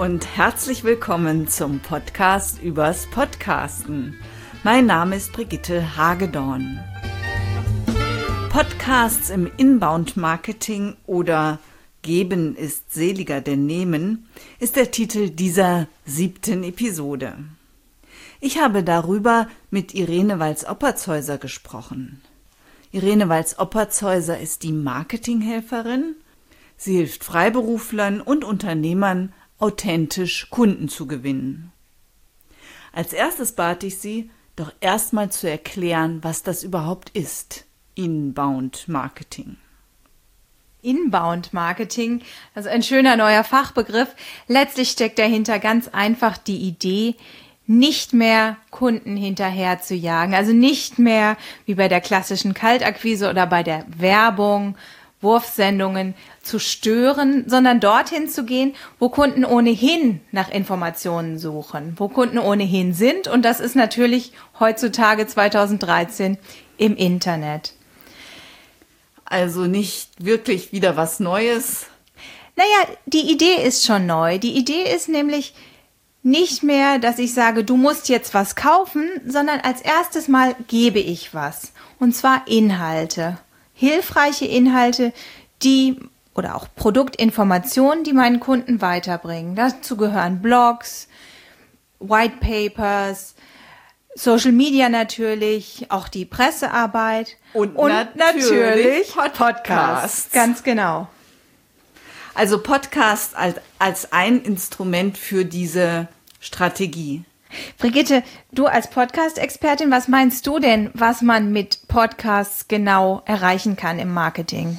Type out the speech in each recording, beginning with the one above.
und herzlich willkommen zum Podcast übers Podcasten. Mein Name ist Brigitte Hagedorn. Podcasts im Inbound Marketing oder Geben ist seliger denn Nehmen ist der Titel dieser siebten Episode. Ich habe darüber mit Irene Walz-Opperzhäuser gesprochen. Irene Walz-Opperzhäuser ist die Marketinghelferin. Sie hilft Freiberuflern und Unternehmern authentisch Kunden zu gewinnen. Als erstes bat ich sie, doch erstmal zu erklären, was das überhaupt ist. Inbound Marketing. Inbound Marketing, also ein schöner neuer Fachbegriff. Letztlich steckt dahinter ganz einfach die Idee, nicht mehr Kunden hinterher zu jagen. Also nicht mehr wie bei der klassischen Kaltakquise oder bei der Werbung Wurfsendungen zu stören, sondern dorthin zu gehen, wo Kunden ohnehin nach Informationen suchen, wo Kunden ohnehin sind. Und das ist natürlich heutzutage 2013 im Internet. Also nicht wirklich wieder was Neues. Naja, die Idee ist schon neu. Die Idee ist nämlich nicht mehr, dass ich sage, du musst jetzt was kaufen, sondern als erstes Mal gebe ich was. Und zwar Inhalte hilfreiche Inhalte, die oder auch Produktinformationen, die meinen Kunden weiterbringen. Dazu gehören Blogs, White Papers, Social Media natürlich, auch die Pressearbeit und, und natürlich, natürlich Podcasts. Ganz genau. Also Podcast als, als ein Instrument für diese Strategie. Brigitte, du als Podcast-Expertin, was meinst du denn, was man mit Podcasts genau erreichen kann im Marketing?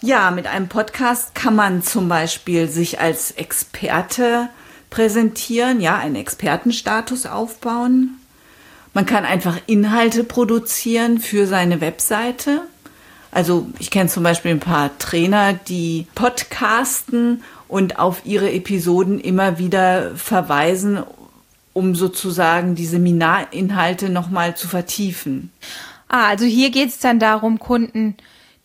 Ja, mit einem Podcast kann man zum Beispiel sich als Experte präsentieren, ja, einen Expertenstatus aufbauen. Man kann einfach Inhalte produzieren für seine Webseite. Also ich kenne zum Beispiel ein paar Trainer, die podcasten und auf ihre Episoden immer wieder verweisen, um sozusagen die Seminarinhalte nochmal zu vertiefen. Ah, also hier geht es dann darum, Kunden,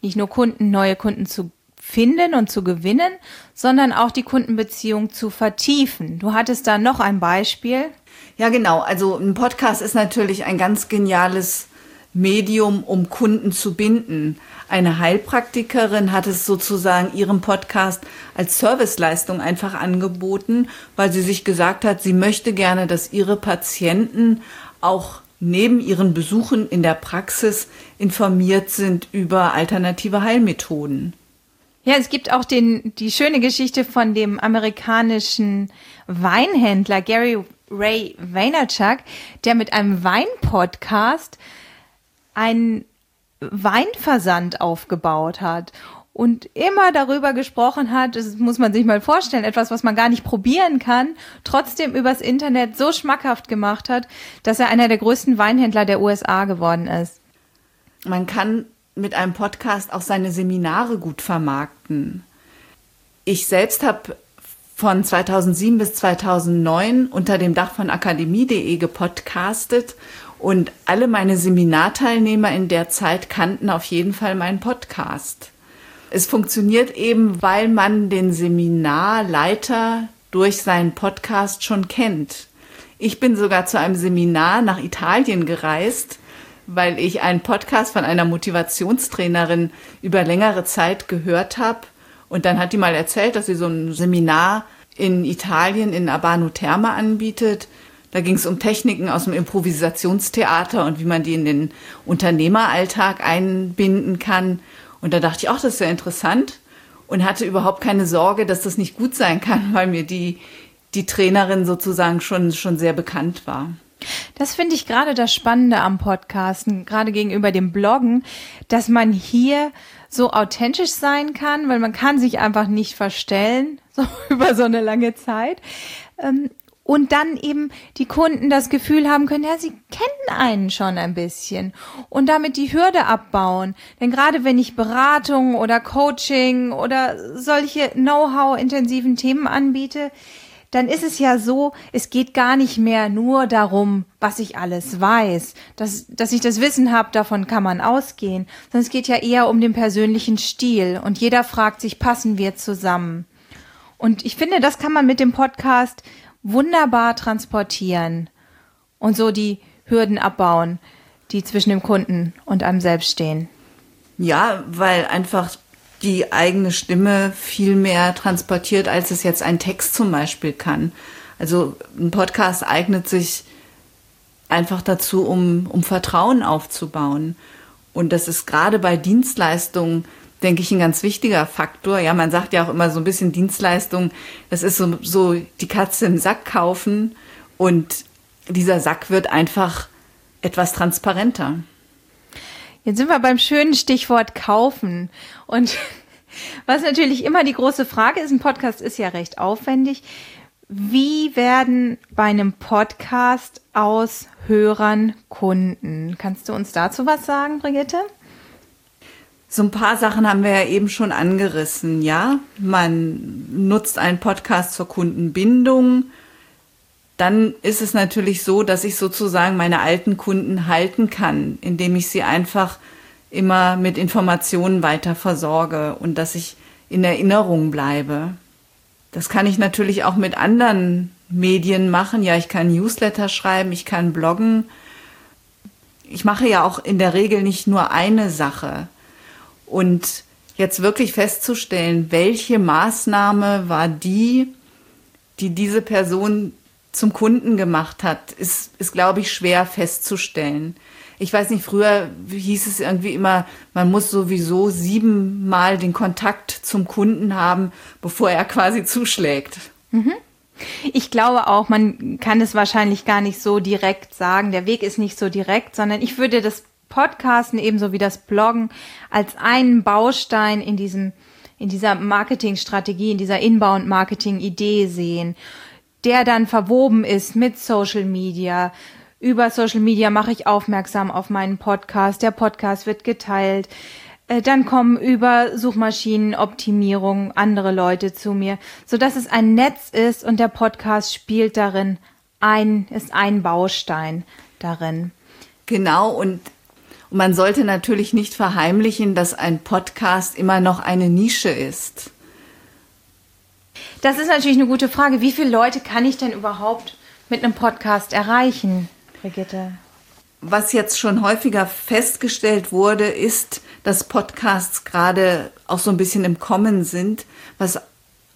nicht nur Kunden, neue Kunden zu finden und zu gewinnen, sondern auch die Kundenbeziehung zu vertiefen. Du hattest da noch ein Beispiel. Ja, genau. Also ein Podcast ist natürlich ein ganz geniales Medium, um Kunden zu binden. Eine Heilpraktikerin hat es sozusagen ihrem Podcast als Serviceleistung einfach angeboten, weil sie sich gesagt hat, sie möchte gerne, dass ihre Patienten auch neben ihren Besuchen in der Praxis informiert sind über alternative Heilmethoden. Ja, es gibt auch den, die schöne Geschichte von dem amerikanischen Weinhändler Gary Ray Vaynerchuk, der mit einem Weinpodcast einen Weinversand aufgebaut hat und immer darüber gesprochen hat, das muss man sich mal vorstellen, etwas, was man gar nicht probieren kann, trotzdem übers Internet so schmackhaft gemacht hat, dass er einer der größten Weinhändler der USA geworden ist. Man kann mit einem Podcast auch seine Seminare gut vermarkten. Ich selbst habe von 2007 bis 2009 unter dem Dach von akademie.de gepodcastet und alle meine Seminarteilnehmer in der Zeit kannten auf jeden Fall meinen Podcast. Es funktioniert eben, weil man den Seminarleiter durch seinen Podcast schon kennt. Ich bin sogar zu einem Seminar nach Italien gereist, weil ich einen Podcast von einer Motivationstrainerin über längere Zeit gehört habe. Und dann hat die mal erzählt, dass sie so ein Seminar in Italien in Abano Terma anbietet. Da ging es um Techniken aus dem Improvisationstheater und wie man die in den Unternehmeralltag einbinden kann. Und da dachte ich, ach, das ist ja interessant und hatte überhaupt keine Sorge, dass das nicht gut sein kann, weil mir die, die Trainerin sozusagen schon, schon sehr bekannt war. Das finde ich gerade das Spannende am Podcasten, gerade gegenüber dem Bloggen, dass man hier so authentisch sein kann, weil man kann sich einfach nicht verstellen, so über so eine lange Zeit. Und dann eben die Kunden das Gefühl haben können, ja, sie kennen einen schon ein bisschen und damit die Hürde abbauen. Denn gerade wenn ich Beratung oder Coaching oder solche Know-how-intensiven Themen anbiete, dann ist es ja so, es geht gar nicht mehr nur darum, was ich alles weiß, dass, dass ich das Wissen habe, davon kann man ausgehen, sondern es geht ja eher um den persönlichen Stil und jeder fragt sich, passen wir zusammen? Und ich finde, das kann man mit dem Podcast wunderbar transportieren und so die Hürden abbauen, die zwischen dem Kunden und einem selbst stehen. Ja, weil einfach die eigene Stimme viel mehr transportiert, als es jetzt ein Text zum Beispiel kann. Also ein Podcast eignet sich einfach dazu, um, um Vertrauen aufzubauen. Und das ist gerade bei Dienstleistungen, denke ich, ein ganz wichtiger Faktor. Ja, man sagt ja auch immer so ein bisschen Dienstleistung, das ist so, so die Katze im Sack kaufen und dieser Sack wird einfach etwas transparenter. Jetzt sind wir beim schönen Stichwort kaufen. Und was natürlich immer die große Frage ist, ein Podcast ist ja recht aufwendig. Wie werden bei einem Podcast aus Hörern Kunden? Kannst du uns dazu was sagen, Brigitte? So ein paar Sachen haben wir ja eben schon angerissen, ja. Man nutzt einen Podcast zur Kundenbindung. Dann ist es natürlich so, dass ich sozusagen meine alten Kunden halten kann, indem ich sie einfach immer mit Informationen weiter versorge und dass ich in Erinnerung bleibe. Das kann ich natürlich auch mit anderen Medien machen. Ja, ich kann Newsletter schreiben, ich kann bloggen. Ich mache ja auch in der Regel nicht nur eine Sache. Und jetzt wirklich festzustellen, welche Maßnahme war die, die diese Person zum Kunden gemacht hat, ist, ist glaube ich, schwer festzustellen. Ich weiß nicht, früher hieß es irgendwie immer, man muss sowieso siebenmal den Kontakt zum Kunden haben, bevor er quasi zuschlägt. Mhm. Ich glaube auch, man kann es wahrscheinlich gar nicht so direkt sagen. Der Weg ist nicht so direkt, sondern ich würde das Podcasten ebenso wie das Bloggen als einen Baustein in diesem, in dieser Marketingstrategie, in dieser Inbound-Marketing-Idee sehen, der dann verwoben ist mit Social Media, über Social Media mache ich aufmerksam auf meinen Podcast. Der Podcast wird geteilt. Äh, dann kommen über Suchmaschinenoptimierung andere Leute zu mir, so dass es ein Netz ist und der Podcast spielt darin ein, ist ein Baustein darin. Genau und man sollte natürlich nicht verheimlichen, dass ein Podcast immer noch eine Nische ist. Das ist natürlich eine gute Frage. Wie viele Leute kann ich denn überhaupt mit einem Podcast erreichen? Brigitte? Was jetzt schon häufiger festgestellt wurde, ist, dass Podcasts gerade auch so ein bisschen im Kommen sind, was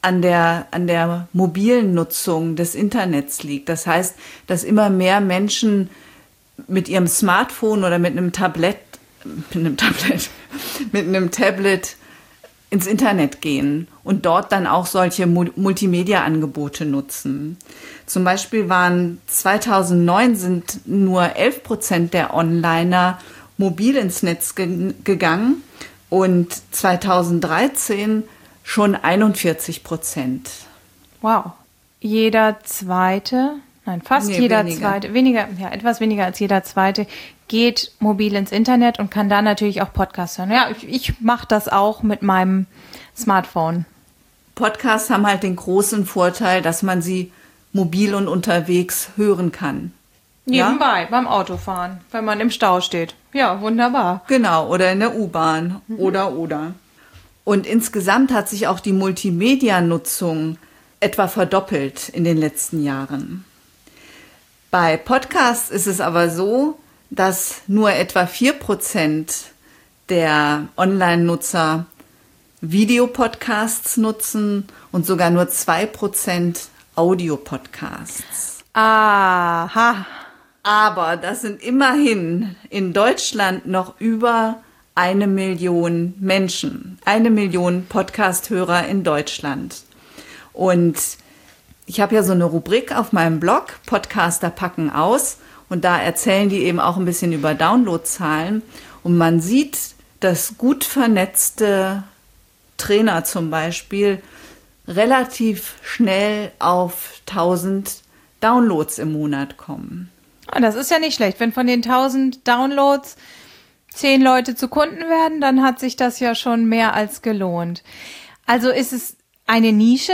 an der, an der mobilen Nutzung des Internets liegt. Das heißt, dass immer mehr Menschen mit ihrem Smartphone oder mit einem Tablet, mit einem Tablet, mit einem Tablet ins Internet gehen und dort dann auch solche Multimedia-Angebote nutzen. Zum Beispiel waren 2009 sind nur 11 Prozent der Onliner mobil ins Netz ge gegangen und 2013 schon 41 Prozent. Wow. Jeder zweite, nein, fast nee, jeder weniger. zweite, weniger, ja, etwas weniger als jeder zweite geht mobil ins Internet und kann da natürlich auch Podcasts hören. Ja, ich, ich mache das auch mit meinem Smartphone. Podcasts haben halt den großen Vorteil, dass man sie mobil und unterwegs hören kann. Nebenbei, ja? beim Autofahren, wenn man im Stau steht. Ja, wunderbar. Genau, oder in der U-Bahn mhm. oder oder. Und insgesamt hat sich auch die Multimedia-Nutzung etwa verdoppelt in den letzten Jahren. Bei Podcasts ist es aber so, dass nur etwa 4% der Online-Nutzer Videopodcasts nutzen und sogar nur 2% Audiopodcasts. Aha. Aber das sind immerhin in Deutschland noch über eine Million Menschen, eine Million Podcast-Hörer in Deutschland. Und ich habe ja so eine Rubrik auf meinem Blog, Podcaster packen aus. Und da erzählen die eben auch ein bisschen über Downloadzahlen. Und man sieht, dass gut vernetzte Trainer zum Beispiel relativ schnell auf 1000 Downloads im Monat kommen. Ah, das ist ja nicht schlecht. Wenn von den 1000 Downloads zehn Leute zu Kunden werden, dann hat sich das ja schon mehr als gelohnt. Also ist es eine Nische,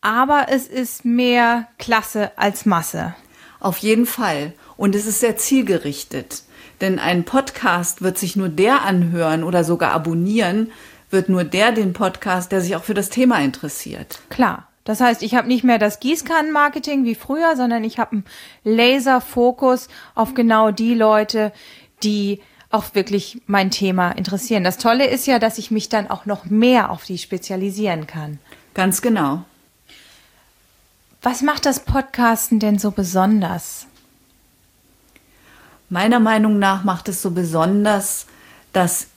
aber es ist mehr Klasse als Masse. Auf jeden Fall. Und es ist sehr zielgerichtet. Denn ein Podcast wird sich nur der anhören oder sogar abonnieren, wird nur der den Podcast, der sich auch für das Thema interessiert. Klar. Das heißt, ich habe nicht mehr das Gießkannenmarketing wie früher, sondern ich habe einen Laserfokus auf genau die Leute, die auch wirklich mein Thema interessieren. Das Tolle ist ja, dass ich mich dann auch noch mehr auf die spezialisieren kann. Ganz genau. Was macht das Podcasten denn so besonders? Meiner Meinung nach macht es so besonders, dass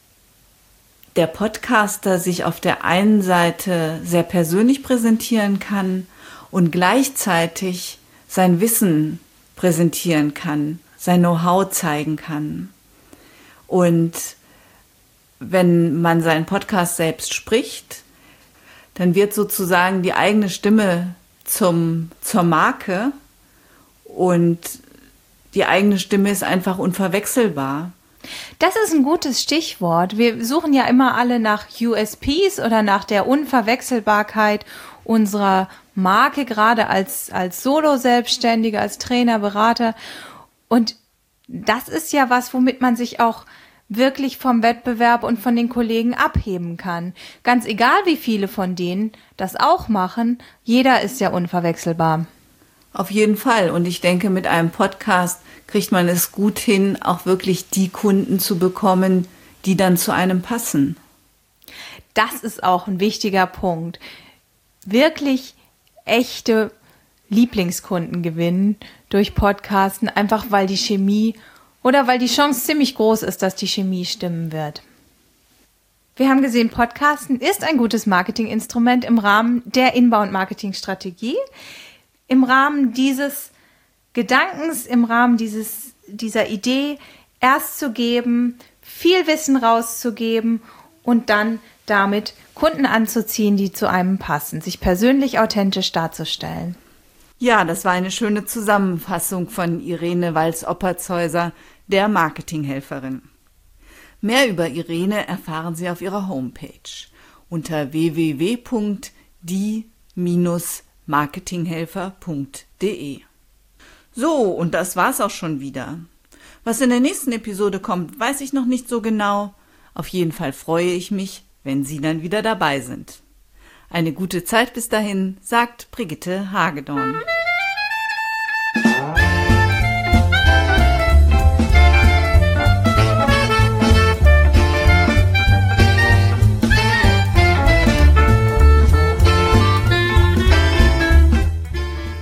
der Podcaster sich auf der einen Seite sehr persönlich präsentieren kann und gleichzeitig sein Wissen präsentieren kann, sein Know-how zeigen kann. Und wenn man seinen Podcast selbst spricht, dann wird sozusagen die eigene Stimme zum, zur Marke und die eigene Stimme ist einfach unverwechselbar. Das ist ein gutes Stichwort. Wir suchen ja immer alle nach USPs oder nach der Unverwechselbarkeit unserer Marke, gerade als, als Solo-Selbstständige, als Trainer, Berater. Und das ist ja was, womit man sich auch wirklich vom Wettbewerb und von den Kollegen abheben kann. Ganz egal, wie viele von denen das auch machen, jeder ist ja unverwechselbar. Auf jeden Fall. Und ich denke, mit einem Podcast kriegt man es gut hin, auch wirklich die Kunden zu bekommen, die dann zu einem passen. Das ist auch ein wichtiger Punkt. Wirklich echte Lieblingskunden gewinnen durch Podcasten, einfach weil die Chemie oder weil die Chance ziemlich groß ist, dass die Chemie stimmen wird. Wir haben gesehen, Podcasten ist ein gutes Marketinginstrument im Rahmen der Inbound-Marketing-Strategie. Im Rahmen dieses Gedankens, im Rahmen dieses, dieser Idee, erst zu geben, viel Wissen rauszugeben und dann damit Kunden anzuziehen, die zu einem passen, sich persönlich authentisch darzustellen. Ja, das war eine schöne Zusammenfassung von Irene Walz-Opperzhäuser, der Marketinghelferin. Mehr über Irene erfahren Sie auf ihrer Homepage unter www.die-marketinghelfer.de. So, und das war's auch schon wieder. Was in der nächsten Episode kommt, weiß ich noch nicht so genau. Auf jeden Fall freue ich mich, wenn Sie dann wieder dabei sind. Eine gute Zeit bis dahin, sagt Brigitte Hagedorn.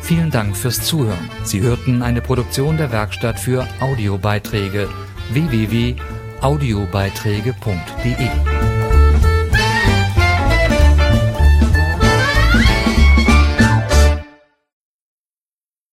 Vielen Dank fürs Zuhören. Sie hörten eine Produktion der Werkstatt für Audiobeiträge www.audiobeiträge.de.